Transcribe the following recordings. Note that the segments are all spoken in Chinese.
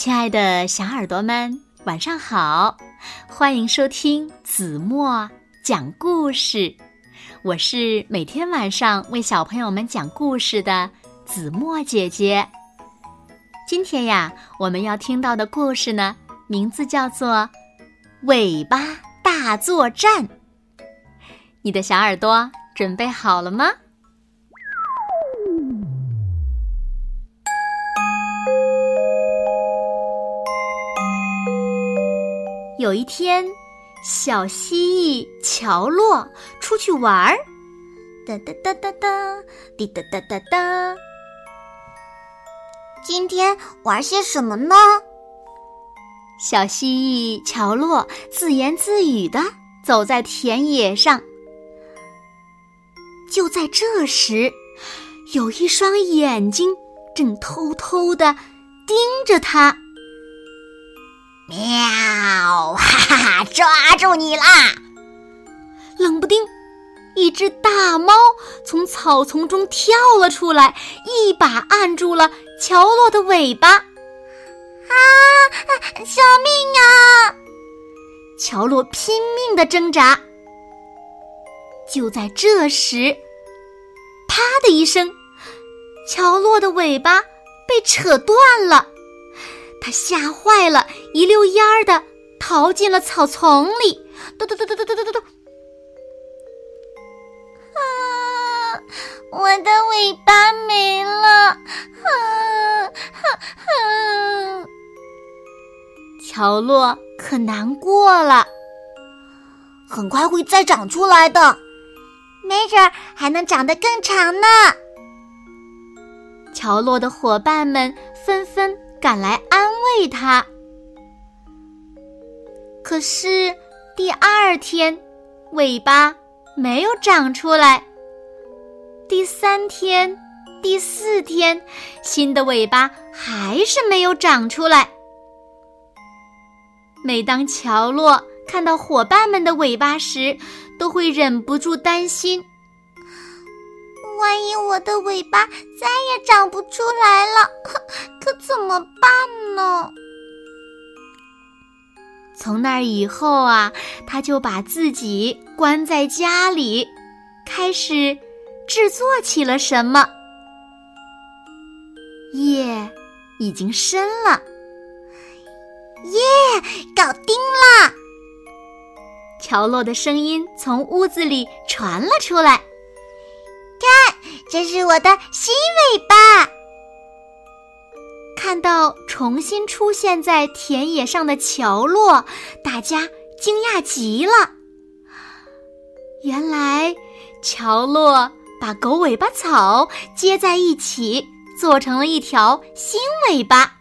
亲爱的小耳朵们，晚上好！欢迎收听子墨讲故事，我是每天晚上为小朋友们讲故事的子墨姐姐。今天呀，我们要听到的故事呢，名字叫做《尾巴大作战》。你的小耳朵准备好了吗？有一天，小蜥蜴乔洛出去玩儿，哒哒哒哒哒，滴哒哒哒哒。今天玩些什么呢？小蜥蜴乔洛自言自语的走在田野上。就在这时，有一双眼睛正偷偷的盯着他。喵！哈哈哈，抓住你啦！冷不丁，一只大猫从草丛中跳了出来，一把按住了乔洛的尾巴。啊！救命啊！乔洛拼命的挣扎。就在这时，啪的一声，乔洛的尾巴被扯断了。他吓坏了，一溜烟儿的逃进了草丛里。嘟嘟嘟嘟嘟嘟嘟嘟！啊，我的尾巴没了！啊哈哈！乔洛可难过了。很快会再长出来的，没准儿还能长得更长呢。乔洛的伙伴们纷纷。赶来安慰他，可是第二天尾巴没有长出来。第三天、第四天，新的尾巴还是没有长出来。每当乔洛看到伙伴们的尾巴时，都会忍不住担心。万一我的尾巴再也长不出来了，可怎么办呢？从那以后啊，他就把自己关在家里，开始制作起了什么。夜已经深了，耶，搞定了！乔洛的声音从屋子里传了出来。这是我的新尾巴。看到重新出现在田野上的乔洛，大家惊讶极了。原来，乔洛把狗尾巴草接在一起，做成了一条新尾巴。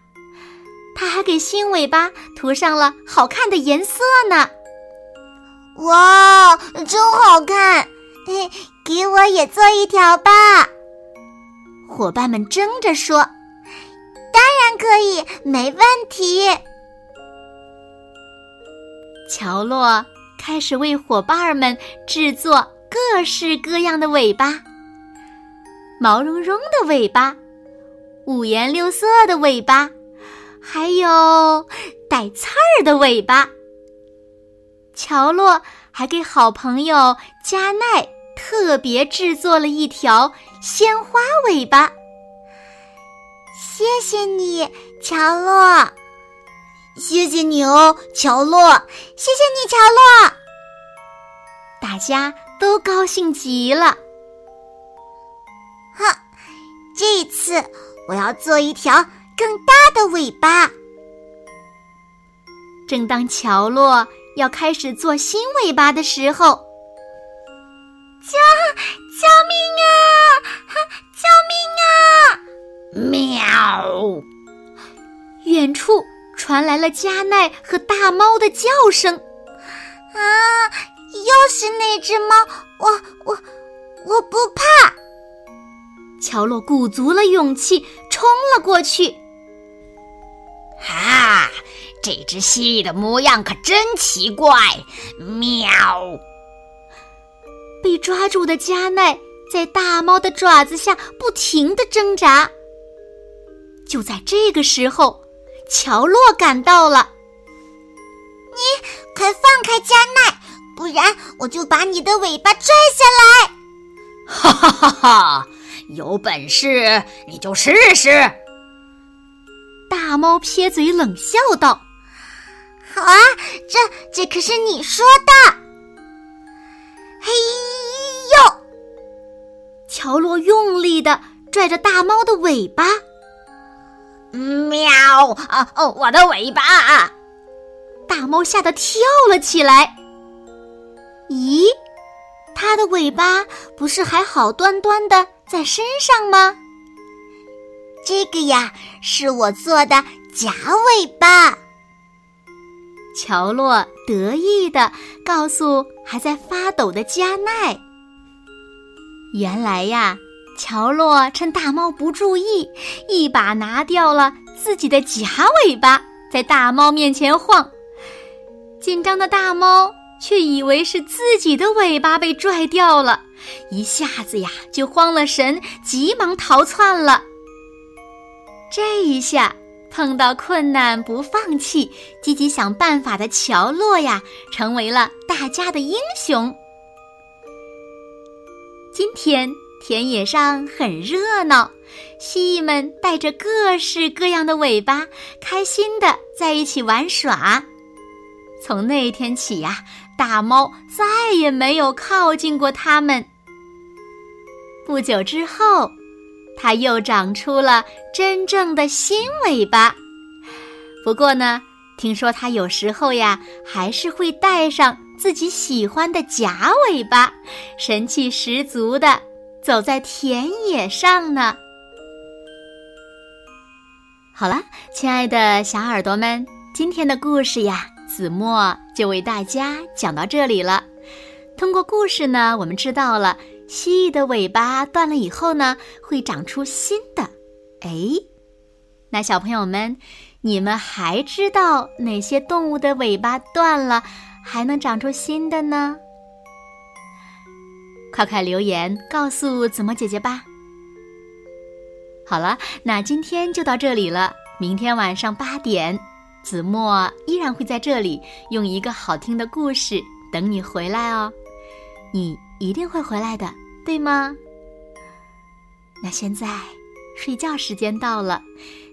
他还给新尾巴涂上了好看的颜色呢。哇，真好看！嘿。给我也做一条吧！伙伴们争着说：“当然可以，没问题。”乔洛开始为伙伴们制作各式各样的尾巴：毛茸茸的尾巴，五颜六色的尾巴，还有带刺儿的尾巴。乔洛还给好朋友加奈。特别制作了一条鲜花尾巴，谢谢你，乔洛。谢谢你哦，乔洛。谢谢你，乔洛。大家都高兴极了。哼，这次我要做一条更大的尾巴。正当乔洛要开始做新尾巴的时候。救救命啊！救命啊！喵！远处传来了加奈和大猫的叫声。啊！又是那只猫！我我我不怕！乔洛鼓足了勇气冲了过去。哈！这只蜥蜴的模样可真奇怪！喵！被抓住的加奈在大猫的爪子下不停的挣扎。就在这个时候，乔洛赶到了。你快放开加奈，不然我就把你的尾巴拽下来！哈哈哈哈！有本事你就试试！大猫撇嘴冷笑道：“好啊，这这可是你说的。”乔洛用力的拽着大猫的尾巴。喵！啊哦，我的尾巴！大猫吓得跳了起来。咦，它的尾巴不是还好端端的在身上吗？这个呀，是我做的假尾巴。乔洛得意的告诉还在发抖的加奈：“原来呀，乔洛趁大猫不注意，一把拿掉了自己的假尾巴，在大猫面前晃。紧张的大猫却以为是自己的尾巴被拽掉了，一下子呀就慌了神，急忙逃窜了。这一下。”碰到困难不放弃、积极想办法的乔洛呀，成为了大家的英雄。今天田野上很热闹，蜥蜴们带着各式各样的尾巴，开心的在一起玩耍。从那天起呀，大猫再也没有靠近过它们。不久之后。它又长出了真正的新尾巴，不过呢，听说它有时候呀，还是会带上自己喜欢的假尾巴，神气十足的走在田野上呢。好了，亲爱的小耳朵们，今天的故事呀，子墨就为大家讲到这里了。通过故事呢，我们知道了。蜥蜴的尾巴断了以后呢，会长出新的。哎，那小朋友们，你们还知道哪些动物的尾巴断了还能长出新的呢？快快留言告诉子墨姐姐吧。好了，那今天就到这里了。明天晚上八点，子墨依然会在这里用一个好听的故事等你回来哦。你。一定会回来的，对吗？那现在睡觉时间到了，